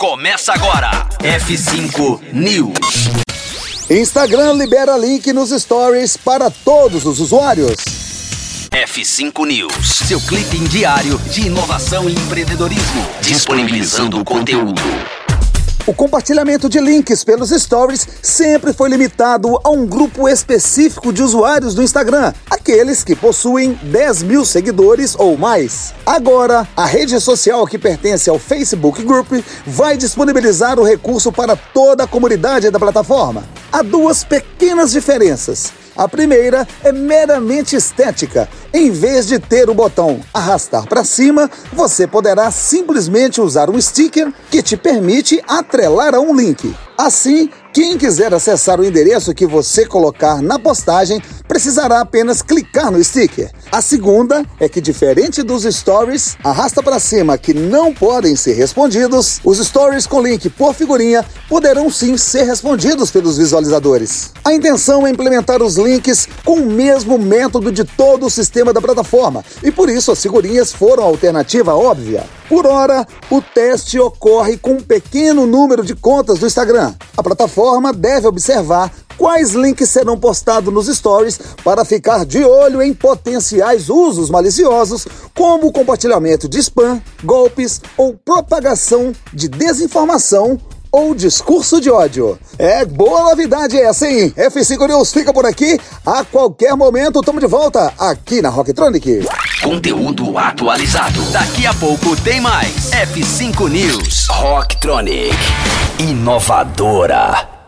Começa agora. F5 News. Instagram libera link nos stories para todos os usuários. F5 News, seu clipe diário de inovação e empreendedorismo, disponibilizando o conteúdo. O compartilhamento de links pelos stories sempre foi limitado a um grupo específico de usuários do Instagram, aqueles que possuem 10 mil seguidores ou mais. Agora, a rede social que pertence ao Facebook Group vai disponibilizar o recurso para toda a comunidade da plataforma. Há duas pequenas diferenças. A primeira é meramente estética. Em vez de ter o botão arrastar para cima, você poderá simplesmente usar um sticker que te permite atrelar a um link. Assim, quem quiser acessar o endereço que você colocar na postagem precisará apenas clicar no sticker. A segunda é que, diferente dos stories, arrasta para cima que não podem ser respondidos, os stories com link por figurinha poderão sim ser respondidos pelos visualizadores. A intenção é implementar os links com o mesmo método de todo o sistema da plataforma e por isso as figurinhas foram a alternativa óbvia. Por hora, o teste ocorre com um pequeno número de contas do Instagram. A plataforma deve observar quais links serão postados nos stories para ficar de olho em potenciais usos maliciosos, como o compartilhamento de spam, golpes ou propagação de desinformação ou discurso de ódio. É boa novidade essa, hein? F5 News fica por aqui. A qualquer momento, estamos de volta aqui na Rocktronic. Conteúdo atualizado. Daqui a pouco tem mais. F5 News. Rocktronic. Inovadora.